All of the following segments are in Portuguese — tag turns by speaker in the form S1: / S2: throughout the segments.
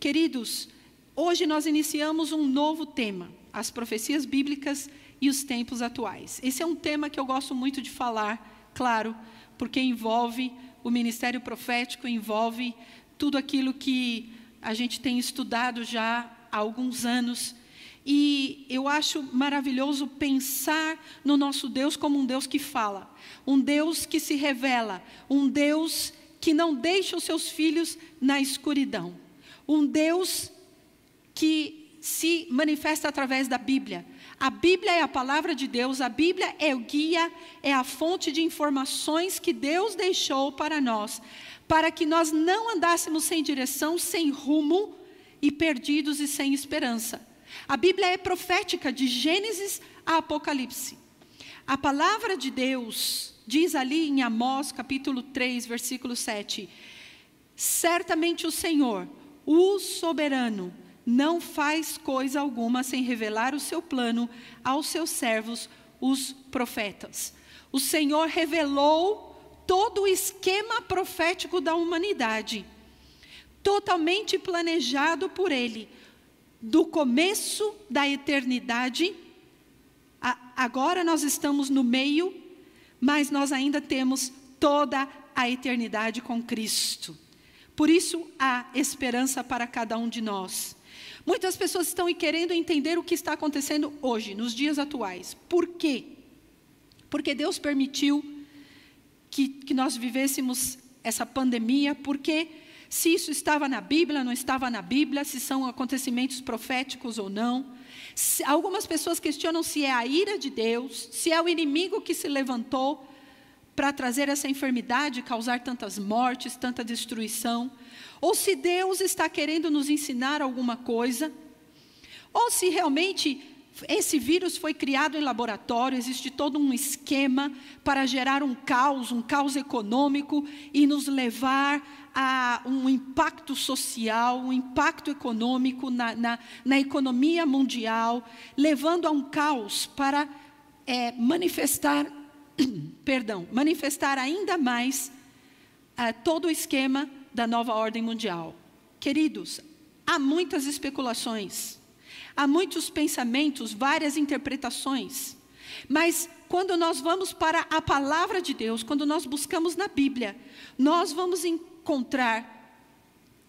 S1: Queridos, hoje nós iniciamos um novo tema, as profecias bíblicas e os tempos atuais. Esse é um tema que eu gosto muito de falar, claro, porque envolve o ministério profético, envolve tudo aquilo que a gente tem estudado já há alguns anos. E eu acho maravilhoso pensar no nosso Deus como um Deus que fala, um Deus que se revela, um Deus que não deixa os seus filhos na escuridão, um Deus que se manifesta através da Bíblia. A Bíblia é a palavra de Deus, a Bíblia é o guia, é a fonte de informações que Deus deixou para nós, para que nós não andássemos sem direção, sem rumo e perdidos e sem esperança. A Bíblia é profética de Gênesis a Apocalipse. A palavra de Deus diz ali em Amós, capítulo 3, versículo 7: Certamente o Senhor, o soberano, não faz coisa alguma sem revelar o seu plano aos seus servos, os profetas. O Senhor revelou todo o esquema profético da humanidade, totalmente planejado por Ele, do começo da eternidade. agora nós estamos no meio, mas nós ainda temos toda a eternidade com Cristo. Por isso há esperança para cada um de nós. Muitas pessoas estão querendo entender o que está acontecendo hoje, nos dias atuais. Por quê? Porque Deus permitiu que, que nós vivêssemos essa pandemia, porque se isso estava na Bíblia, não estava na Bíblia, se são acontecimentos proféticos ou não. Se, algumas pessoas questionam se é a ira de Deus, se é o inimigo que se levantou para trazer essa enfermidade, causar tantas mortes, tanta destruição? Ou se Deus está querendo nos ensinar alguma coisa, ou se realmente esse vírus foi criado em laboratório, existe todo um esquema para gerar um caos, um caos econômico e nos levar a um impacto social, um impacto econômico na, na, na economia mundial, levando a um caos para é, manifestar, perdão, manifestar ainda mais é, todo o esquema da nova ordem mundial. Queridos, há muitas especulações, há muitos pensamentos, várias interpretações, mas quando nós vamos para a palavra de Deus, quando nós buscamos na Bíblia, nós vamos encontrar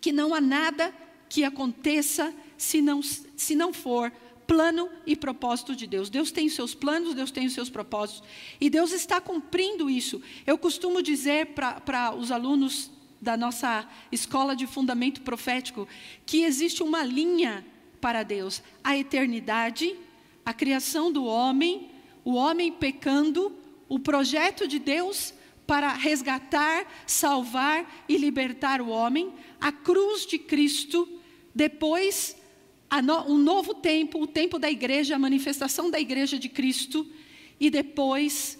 S1: que não há nada que aconteça se não, se não for plano e propósito de Deus. Deus tem os seus planos, Deus tem os seus propósitos, e Deus está cumprindo isso. Eu costumo dizer para os alunos da nossa escola de fundamento profético, que existe uma linha para Deus: a eternidade, a criação do homem, o homem pecando, o projeto de Deus para resgatar, salvar e libertar o homem, a cruz de Cristo, depois um novo tempo, o tempo da igreja, a manifestação da igreja de Cristo, e depois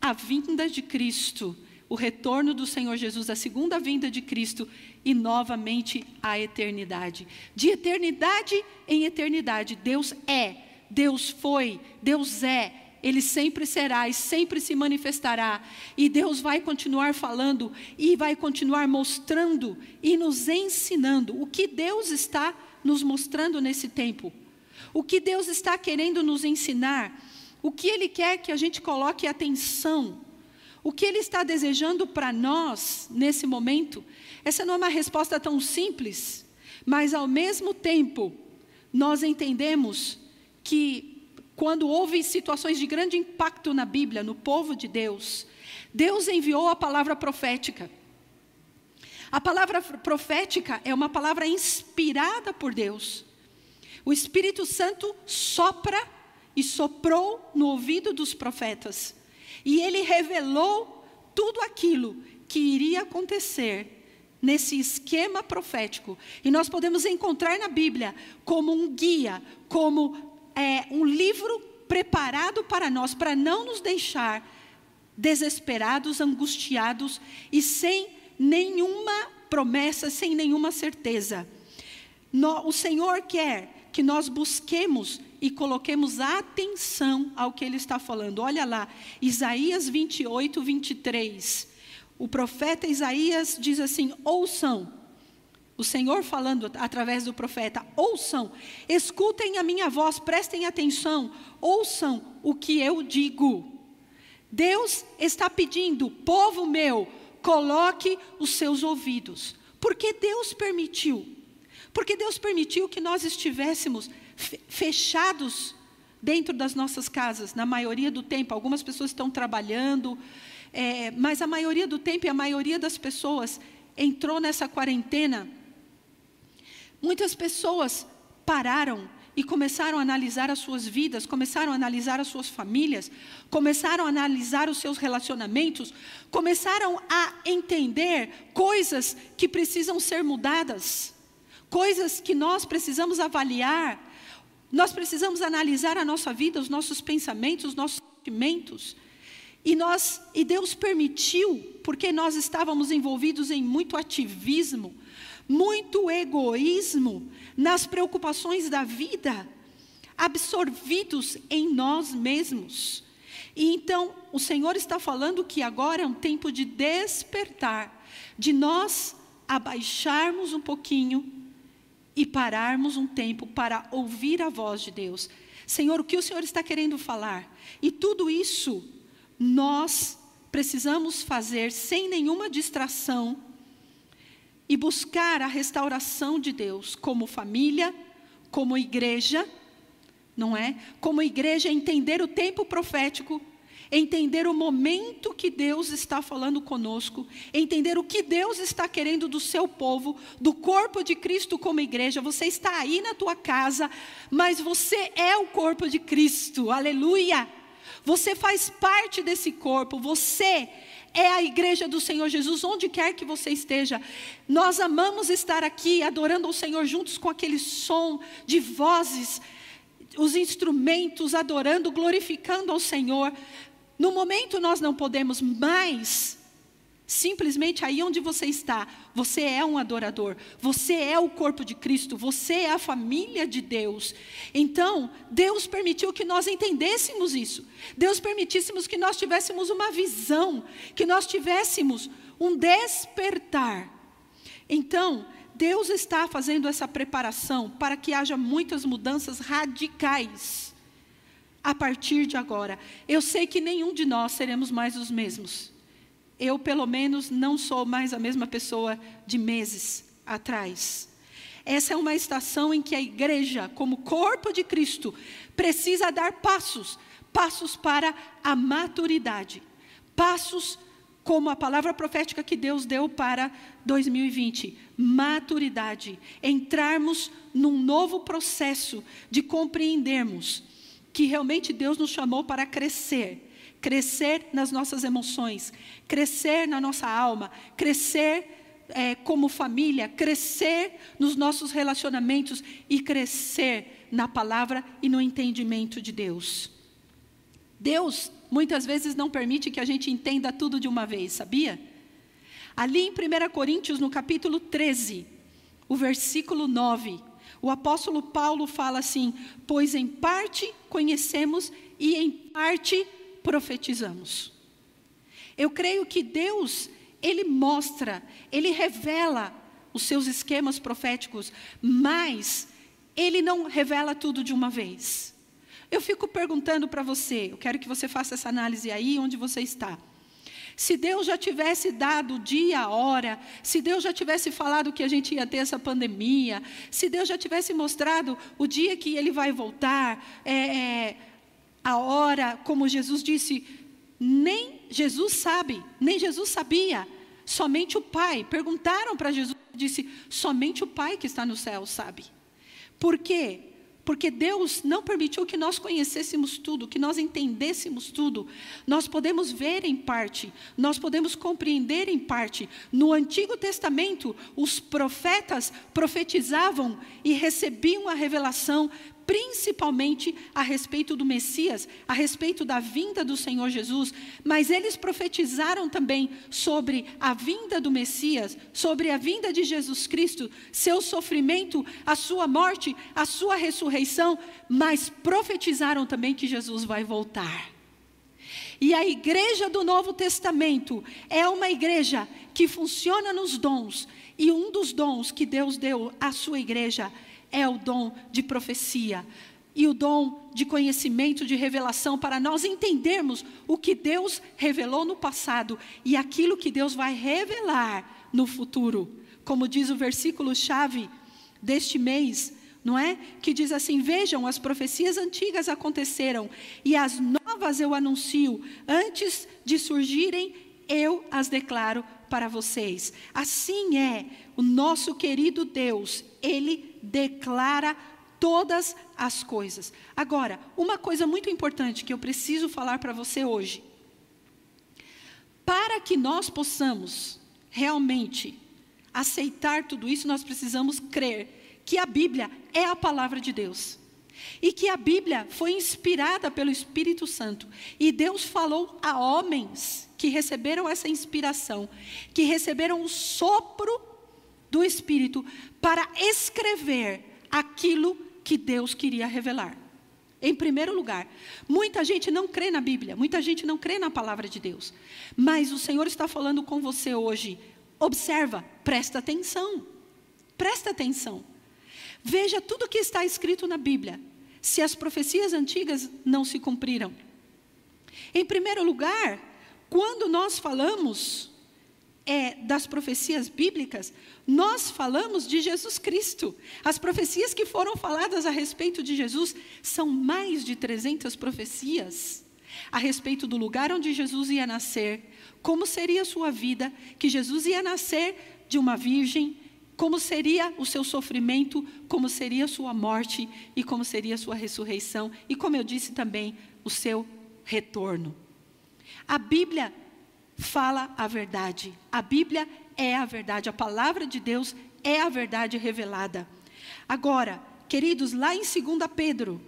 S1: a vinda de Cristo o retorno do Senhor Jesus, a segunda vinda de Cristo e novamente a eternidade. De eternidade em eternidade, Deus é, Deus foi, Deus é, ele sempre será e sempre se manifestará. E Deus vai continuar falando e vai continuar mostrando e nos ensinando o que Deus está nos mostrando nesse tempo. O que Deus está querendo nos ensinar. O que Ele quer que a gente coloque atenção. O que Ele está desejando para nós nesse momento? Essa não é uma resposta tão simples, mas ao mesmo tempo, nós entendemos que quando houve situações de grande impacto na Bíblia, no povo de Deus, Deus enviou a palavra profética. A palavra profética é uma palavra inspirada por Deus. O Espírito Santo sopra e soprou no ouvido dos profetas. E ele revelou tudo aquilo que iria acontecer nesse esquema profético. E nós podemos encontrar na Bíblia como um guia, como é, um livro preparado para nós, para não nos deixar desesperados, angustiados e sem nenhuma promessa, sem nenhuma certeza. No, o Senhor quer que nós busquemos e coloquemos atenção ao que ele está falando. Olha lá, Isaías 28, 23. O profeta Isaías diz assim: ouçam. o Senhor falando através do profeta: ouçam, escutem a minha voz, prestem atenção, ouçam o que eu digo. Deus está pedindo, povo meu, coloque os seus ouvidos. Porque Deus permitiu. Porque Deus permitiu que nós estivéssemos fechados dentro das nossas casas, na maioria do tempo. Algumas pessoas estão trabalhando, é, mas a maioria do tempo e a maioria das pessoas entrou nessa quarentena Muitas pessoas pararam e começaram a analisar as suas vidas, começaram a analisar as suas famílias, começaram a analisar os seus relacionamentos, começaram a entender coisas que precisam ser mudadas, coisas que nós precisamos avaliar, nós precisamos analisar a nossa vida, os nossos pensamentos, os nossos sentimentos. E nós, e Deus permitiu, porque nós estávamos envolvidos em muito ativismo, muito egoísmo nas preocupações da vida, absorvidos em nós mesmos. E então o Senhor está falando que agora é um tempo de despertar, de nós abaixarmos um pouquinho e pararmos um tempo para ouvir a voz de Deus. Senhor, o que o Senhor está querendo falar? E tudo isso nós precisamos fazer sem nenhuma distração e buscar a restauração de Deus como família, como igreja, não é? Como igreja, entender o tempo profético, entender o momento que Deus está falando conosco, entender o que Deus está querendo do seu povo, do corpo de Cristo como igreja. Você está aí na tua casa, mas você é o corpo de Cristo. Aleluia! Você faz parte desse corpo, você é a igreja do Senhor Jesus, onde quer que você esteja. Nós amamos estar aqui adorando ao Senhor juntos com aquele som de vozes, os instrumentos, adorando, glorificando ao Senhor. No momento nós não podemos mais Simplesmente aí onde você está, você é um adorador, você é o corpo de Cristo, você é a família de Deus. Então, Deus permitiu que nós entendêssemos isso. Deus permitíssemos que nós tivéssemos uma visão, que nós tivéssemos um despertar. Então, Deus está fazendo essa preparação para que haja muitas mudanças radicais a partir de agora. Eu sei que nenhum de nós seremos mais os mesmos eu, pelo menos, não sou mais a mesma pessoa de meses atrás. Essa é uma estação em que a igreja, como corpo de Cristo, precisa dar passos. Passos para a maturidade, passos como a palavra profética que Deus deu para 2020, maturidade, entrarmos num novo processo de compreendermos que realmente Deus nos chamou para crescer crescer nas nossas emoções, crescer na nossa alma, crescer é, como família, crescer nos nossos relacionamentos e crescer na palavra e no entendimento de Deus. Deus muitas vezes não permite que a gente entenda tudo de uma vez, sabia? Ali em 1 Coríntios, no capítulo 13, o versículo 9, o apóstolo Paulo fala assim: Pois em parte conhecemos e em parte profetizamos. Eu creio que Deus, Ele mostra, Ele revela os seus esquemas proféticos, mas Ele não revela tudo de uma vez. Eu fico perguntando para você, eu quero que você faça essa análise aí onde você está. Se Deus já tivesse dado o dia, a hora, se Deus já tivesse falado que a gente ia ter essa pandemia, se Deus já tivesse mostrado o dia que Ele vai voltar, é, é, a hora, como Jesus disse, nem Jesus sabe, nem Jesus sabia, somente o Pai. Perguntaram para Jesus, disse: somente o Pai que está no céu sabe. Por quê? Porque Deus não permitiu que nós conhecêssemos tudo, que nós entendêssemos tudo. Nós podemos ver em parte, nós podemos compreender em parte. No Antigo Testamento, os profetas profetizavam e recebiam a revelação principalmente a respeito do Messias, a respeito da vinda do Senhor Jesus, mas eles profetizaram também sobre a vinda do Messias, sobre a vinda de Jesus Cristo, seu sofrimento, a sua morte, a sua ressurreição, mas profetizaram também que Jesus vai voltar. E a igreja do Novo Testamento é uma igreja que funciona nos dons. E um dos dons que Deus deu à sua igreja é o dom de profecia e o dom de conhecimento, de revelação, para nós entendermos o que Deus revelou no passado e aquilo que Deus vai revelar no futuro. Como diz o versículo-chave deste mês, não é? Que diz assim: Vejam, as profecias antigas aconteceram e as novas eu anuncio, antes de surgirem, eu as declaro para vocês. Assim é o nosso querido Deus, ele declara todas as coisas. Agora, uma coisa muito importante que eu preciso falar para você hoje. Para que nós possamos realmente aceitar tudo isso, nós precisamos crer que a Bíblia é a palavra de Deus. E que a Bíblia foi inspirada pelo Espírito Santo. E Deus falou a homens que receberam essa inspiração, que receberam o sopro do Espírito para escrever aquilo que Deus queria revelar. Em primeiro lugar, muita gente não crê na Bíblia, muita gente não crê na palavra de Deus. Mas o Senhor está falando com você hoje. Observa, presta atenção. Presta atenção. Veja tudo o que está escrito na Bíblia, se as profecias antigas não se cumpriram. Em primeiro lugar, quando nós falamos é, das profecias bíblicas, nós falamos de Jesus Cristo. As profecias que foram faladas a respeito de Jesus são mais de 300 profecias a respeito do lugar onde Jesus ia nascer, como seria a sua vida, que Jesus ia nascer de uma virgem, como seria o seu sofrimento, como seria a sua morte e como seria a sua ressurreição e como eu disse também, o seu retorno. A Bíblia fala a verdade. A Bíblia é a verdade, a palavra de Deus é a verdade revelada. Agora, queridos, lá em 2 Pedro,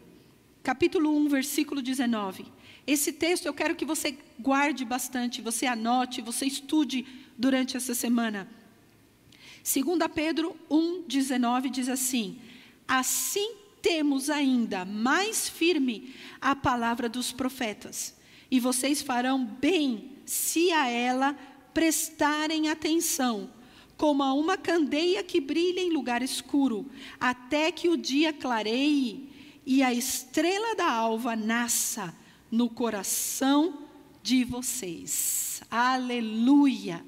S1: capítulo 1, versículo 19. Esse texto eu quero que você guarde bastante, você anote, você estude durante essa semana. 2 Pedro 1,19 diz assim: Assim temos ainda mais firme a palavra dos profetas, e vocês farão bem se a ela prestarem atenção, como a uma candeia que brilha em lugar escuro, até que o dia clareie e a estrela da alva nasça no coração de vocês. Aleluia!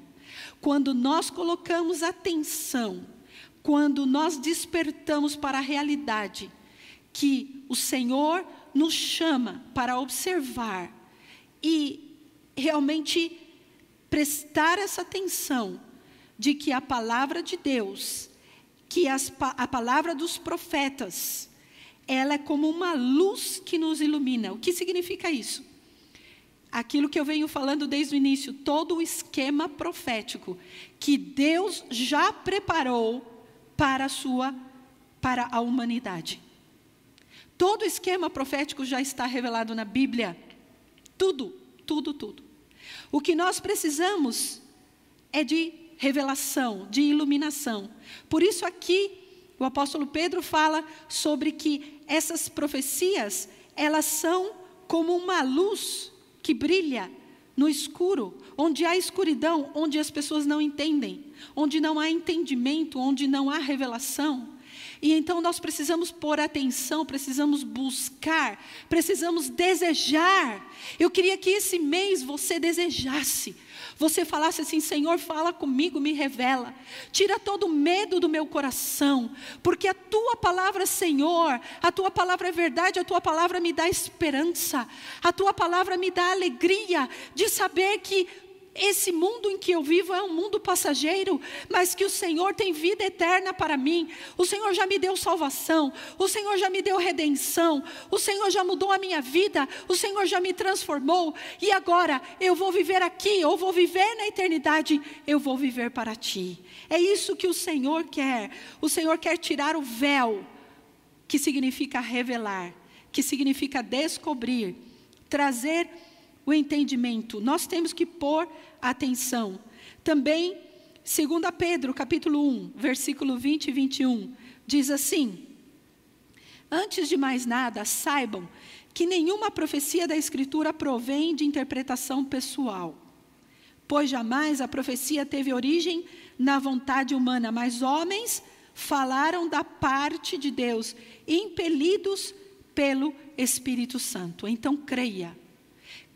S1: Quando nós colocamos atenção, quando nós despertamos para a realidade que o Senhor nos chama para observar e realmente prestar essa atenção de que a palavra de Deus, que as, a palavra dos profetas, ela é como uma luz que nos ilumina. O que significa isso? aquilo que eu venho falando desde o início, todo o esquema profético que Deus já preparou para a sua para a humanidade. Todo o esquema profético já está revelado na Bíblia. Tudo, tudo, tudo. O que nós precisamos é de revelação, de iluminação. Por isso aqui o apóstolo Pedro fala sobre que essas profecias, elas são como uma luz que brilha no escuro, onde há escuridão, onde as pessoas não entendem, onde não há entendimento, onde não há revelação. E então nós precisamos pôr atenção, precisamos buscar, precisamos desejar. Eu queria que esse mês você desejasse você falasse assim: Senhor, fala comigo, me revela, tira todo o medo do meu coração, porque a tua palavra, Senhor, a tua palavra é verdade, a tua palavra me dá esperança, a tua palavra me dá alegria de saber que esse mundo em que eu vivo é um mundo passageiro, mas que o Senhor tem vida eterna para mim. O Senhor já me deu salvação, o Senhor já me deu redenção, o Senhor já mudou a minha vida, o Senhor já me transformou, e agora eu vou viver aqui, ou vou viver na eternidade, eu vou viver para ti. É isso que o Senhor quer. O Senhor quer tirar o véu, que significa revelar, que significa descobrir, trazer o entendimento. Nós temos que pôr atenção. Também, 2 Pedro, capítulo 1, versículo 20 e 21, diz assim: Antes de mais nada, saibam que nenhuma profecia da Escritura provém de interpretação pessoal, pois jamais a profecia teve origem na vontade humana, mas homens falaram da parte de Deus, impelidos pelo Espírito Santo. Então creia,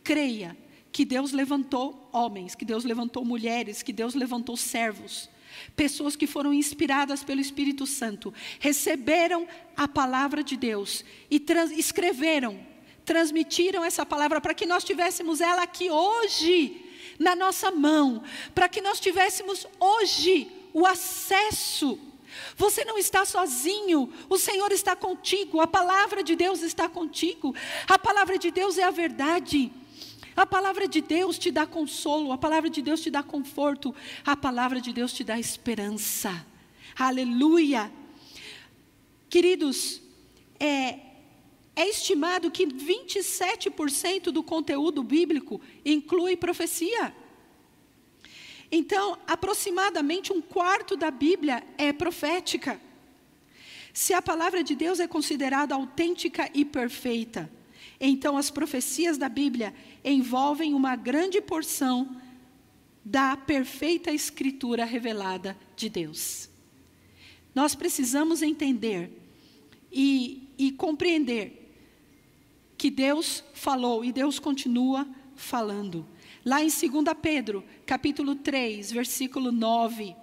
S1: creia que Deus levantou homens, que Deus levantou mulheres, que Deus levantou servos, pessoas que foram inspiradas pelo Espírito Santo, receberam a palavra de Deus e trans, escreveram, transmitiram essa palavra para que nós tivéssemos ela aqui hoje, na nossa mão, para que nós tivéssemos hoje o acesso. Você não está sozinho, o Senhor está contigo, a palavra de Deus está contigo, a palavra de Deus é a verdade. A palavra de Deus te dá consolo, a palavra de Deus te dá conforto, a palavra de Deus te dá esperança. Aleluia. Queridos, é, é estimado que 27% do conteúdo bíblico inclui profecia. Então, aproximadamente um quarto da Bíblia é profética. Se a palavra de Deus é considerada autêntica e perfeita, então as profecias da Bíblia envolvem uma grande porção da perfeita escritura revelada de Deus. Nós precisamos entender e, e compreender que Deus falou e Deus continua falando. Lá em 2 Pedro, capítulo 3, versículo 9,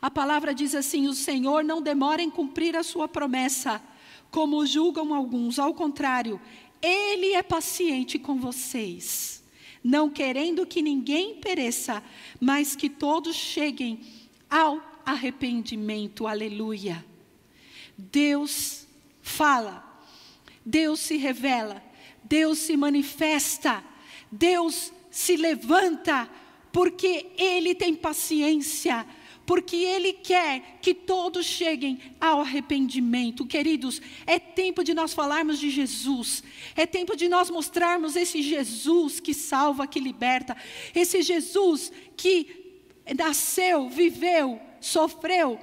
S1: a palavra diz assim: O Senhor não demora em cumprir a sua promessa, como julgam alguns, ao contrário, ele é paciente com vocês, não querendo que ninguém pereça, mas que todos cheguem ao arrependimento. Aleluia. Deus fala, Deus se revela, Deus se manifesta, Deus se levanta, porque Ele tem paciência porque Ele quer que todos cheguem ao arrependimento. Queridos, é tempo de nós falarmos de Jesus, é tempo de nós mostrarmos esse Jesus que salva, que liberta, esse Jesus que nasceu, viveu, sofreu,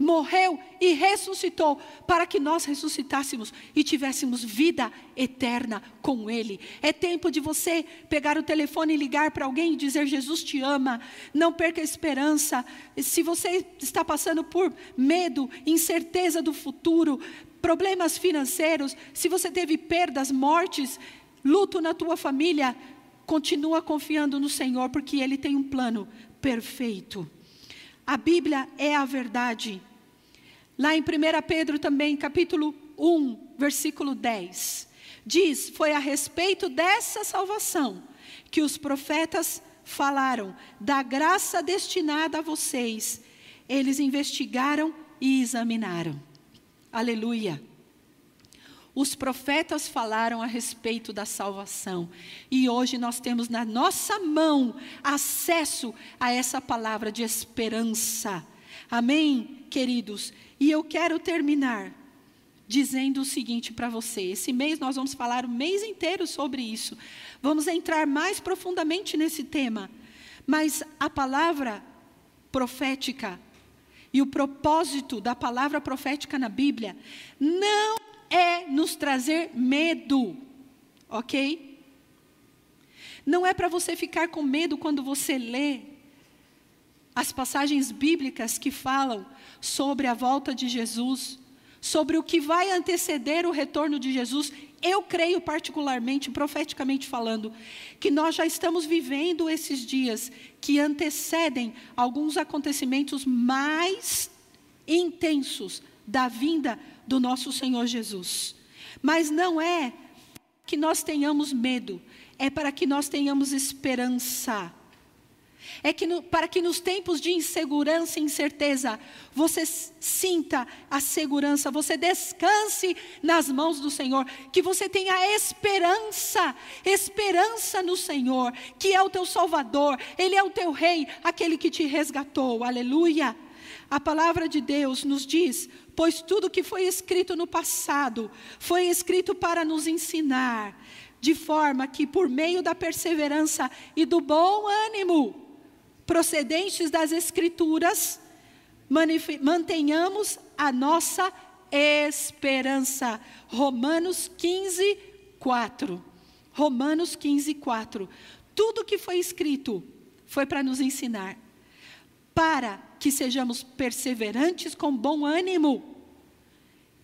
S1: morreu e ressuscitou para que nós ressuscitássemos e tivéssemos vida eterna com Ele. É tempo de você pegar o telefone e ligar para alguém e dizer: Jesus te ama, não perca a esperança. Se você está passando por medo, incerteza do futuro, problemas financeiros, se você teve perdas, mortes, luto na tua família, continua confiando no Senhor, porque Ele tem um plano perfeito. A Bíblia é a verdade. Lá em 1 Pedro também, capítulo 1, versículo 10, diz: Foi a respeito dessa salvação que os profetas falaram, da graça destinada a vocês. Eles investigaram e examinaram. Aleluia. Os profetas falaram a respeito da salvação. E hoje nós temos na nossa mão acesso a essa palavra de esperança. Amém, queridos? E eu quero terminar dizendo o seguinte para você: esse mês nós vamos falar o mês inteiro sobre isso. Vamos entrar mais profundamente nesse tema. Mas a palavra profética e o propósito da palavra profética na Bíblia não é nos trazer medo, ok? Não é para você ficar com medo quando você lê as passagens bíblicas que falam sobre a volta de Jesus, sobre o que vai anteceder o retorno de Jesus, eu creio particularmente, profeticamente falando, que nós já estamos vivendo esses dias que antecedem alguns acontecimentos mais intensos da vinda do nosso Senhor Jesus. Mas não é que nós tenhamos medo, é para que nós tenhamos esperança é que no, para que nos tempos de insegurança e incerteza, você sinta a segurança, você descanse nas mãos do Senhor, que você tenha esperança, esperança no Senhor, que é o teu Salvador, Ele é o teu Rei, aquele que te resgatou, aleluia. A palavra de Deus nos diz: pois tudo que foi escrito no passado foi escrito para nos ensinar, de forma que por meio da perseverança e do bom ânimo, procedentes das Escrituras, mantenhamos a nossa esperança. Romanos 15, 4. Romanos 15, 4. Tudo que foi escrito foi para nos ensinar, para que sejamos perseverantes com bom ânimo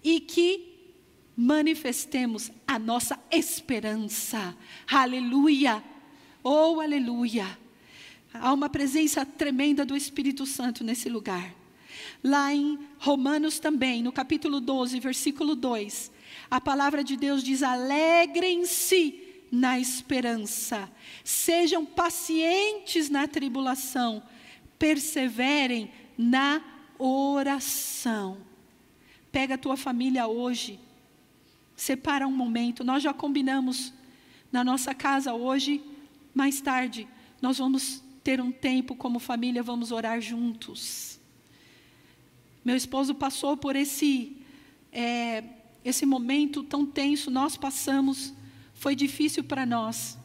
S1: e que manifestemos a nossa esperança. Aleluia! Oh, aleluia! Há uma presença tremenda do Espírito Santo nesse lugar. Lá em Romanos também, no capítulo 12, versículo 2, a palavra de Deus diz: alegrem-se na esperança, sejam pacientes na tribulação, perseverem na oração. Pega a tua família hoje, separa um momento. Nós já combinamos na nossa casa hoje, mais tarde, nós vamos ter um tempo como família, vamos orar juntos. Meu esposo passou por esse, é, esse momento tão tenso, nós passamos, foi difícil para nós.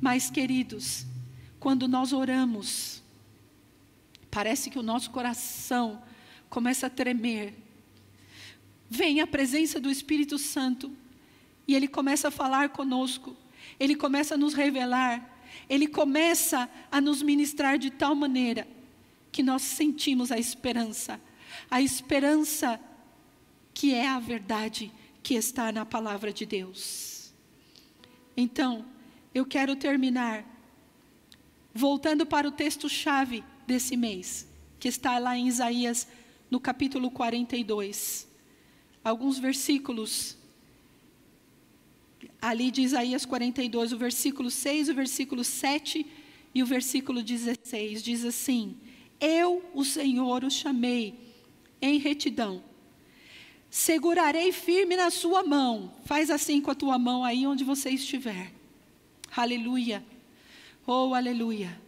S1: Mas, queridos, quando nós oramos, parece que o nosso coração começa a tremer. Vem a presença do Espírito Santo e ele começa a falar conosco, ele começa a nos revelar ele começa a nos ministrar de tal maneira que nós sentimos a esperança, a esperança que é a verdade que está na palavra de Deus. Então, eu quero terminar voltando para o texto-chave desse mês, que está lá em Isaías, no capítulo 42. Alguns versículos ali de Isaías 42, o versículo 6, o versículo 7 e o versículo 16, diz assim: Eu, o Senhor, o chamei em retidão. Segurarei firme na sua mão. Faz assim com a tua mão aí onde você estiver. Aleluia. Oh, aleluia.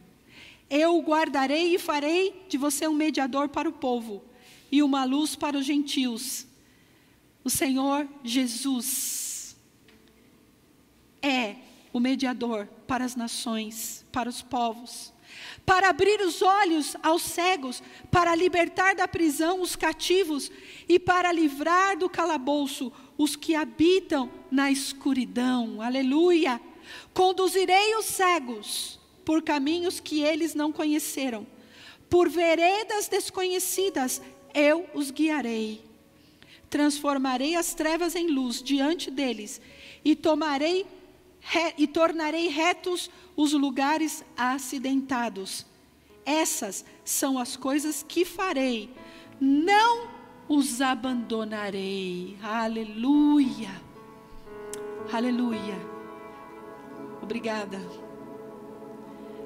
S1: Eu o guardarei e farei de você um mediador para o povo e uma luz para os gentios. O Senhor Jesus é o mediador para as nações, para os povos, para abrir os olhos aos cegos, para libertar da prisão os cativos e para livrar do calabouço os que habitam na escuridão. Aleluia! Conduzirei os cegos por caminhos que eles não conheceram, por veredas desconhecidas eu os guiarei. Transformarei as trevas em luz diante deles e tomarei e tornarei retos os lugares acidentados. Essas são as coisas que farei, não os abandonarei. Aleluia. Aleluia. Obrigada.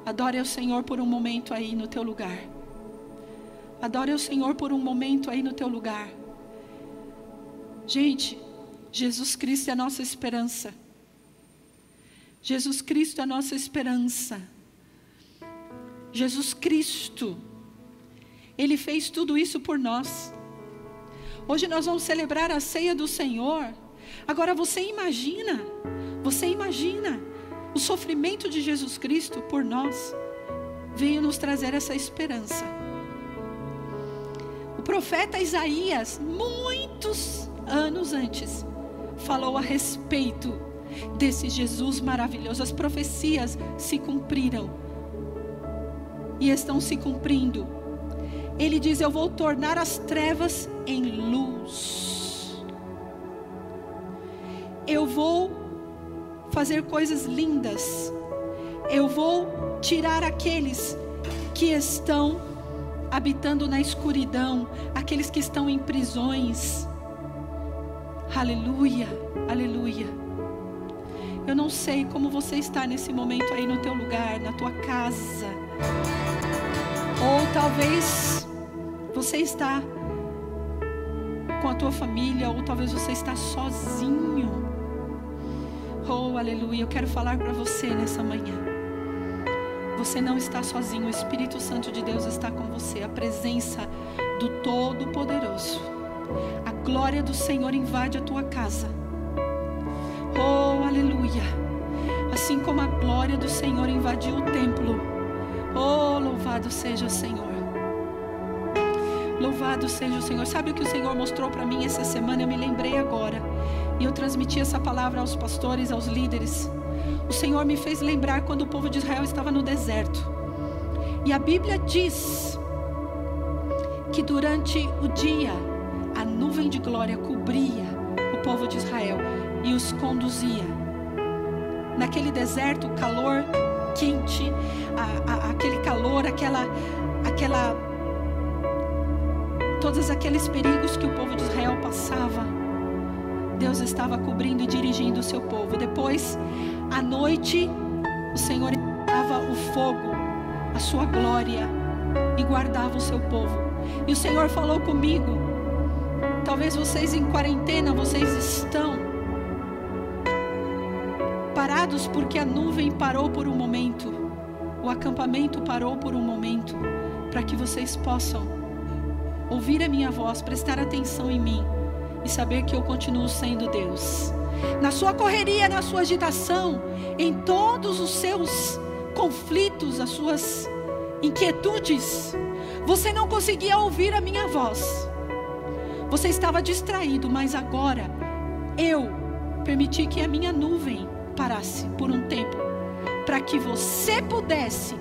S1: Adore ao Senhor por um momento aí no teu lugar. Adore ao Senhor por um momento aí no teu lugar. Gente, Jesus Cristo é a nossa esperança. Jesus Cristo é a nossa esperança. Jesus Cristo, Ele fez tudo isso por nós. Hoje nós vamos celebrar a ceia do Senhor. Agora você imagina, você imagina o sofrimento de Jesus Cristo por nós veio nos trazer essa esperança. O profeta Isaías, muitos anos antes, falou a respeito desse Jesus maravilhoso. As profecias se cumpriram e estão se cumprindo. Ele diz: Eu vou tornar as trevas em luz. Eu vou fazer coisas lindas. Eu vou tirar aqueles que estão habitando na escuridão, aqueles que estão em prisões. Aleluia, aleluia. Eu não sei como você está nesse momento aí no teu lugar, na tua casa. Ou talvez você está com a tua família, ou talvez você está sozinho. Oh, aleluia. Eu quero falar para você nessa manhã. Você não está sozinho, o Espírito Santo de Deus está com você. A presença do Todo-Poderoso. A glória do Senhor invade a tua casa. Oh, aleluia. Assim como a glória do Senhor invadiu o templo. Oh, louvado seja o Senhor. Louvado seja o Senhor. Sabe o que o Senhor mostrou para mim essa semana? Eu me lembrei agora. E eu transmiti essa palavra aos pastores, aos líderes. O Senhor me fez lembrar quando o povo de Israel estava no deserto. E a Bíblia diz que durante o dia a nuvem de glória cobria o povo de Israel e os conduzia. Naquele deserto, calor quente, a, a, aquele calor, aquela, aquela, todos aqueles perigos que o povo de Israel passava. Deus estava cobrindo e dirigindo o seu povo. Depois, à noite, o Senhor dava o fogo, a sua glória e guardava o seu povo. E o Senhor falou comigo. Talvez vocês em quarentena, vocês estão parados porque a nuvem parou por um momento, o acampamento parou por um momento, para que vocês possam ouvir a minha voz, prestar atenção em mim e saber que eu continuo sendo Deus. Na sua correria, na sua agitação, em todos os seus conflitos, as suas inquietudes, você não conseguia ouvir a minha voz. Você estava distraído, mas agora eu permiti que a minha nuvem parasse por um tempo, para que você pudesse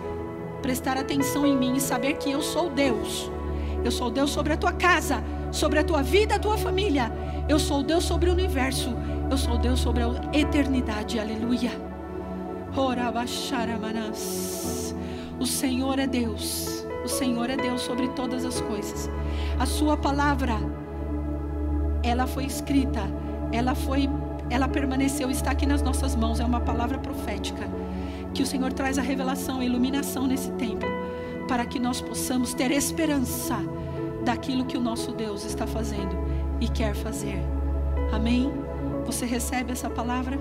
S1: prestar atenção em mim e saber que eu sou Deus. Eu sou Deus sobre a tua casa, sobre a tua vida, a tua família. Eu sou Deus sobre o universo. Eu sou Deus sobre a eternidade. Aleluia. O Senhor é Deus. O Senhor é Deus sobre todas as coisas. A sua palavra ela foi escrita, ela foi ela permaneceu, está aqui nas nossas mãos, é uma palavra profética. Que o Senhor traz a revelação, a iluminação nesse tempo, para que nós possamos ter esperança daquilo que o nosso Deus está fazendo e quer fazer. Amém? Você recebe essa palavra?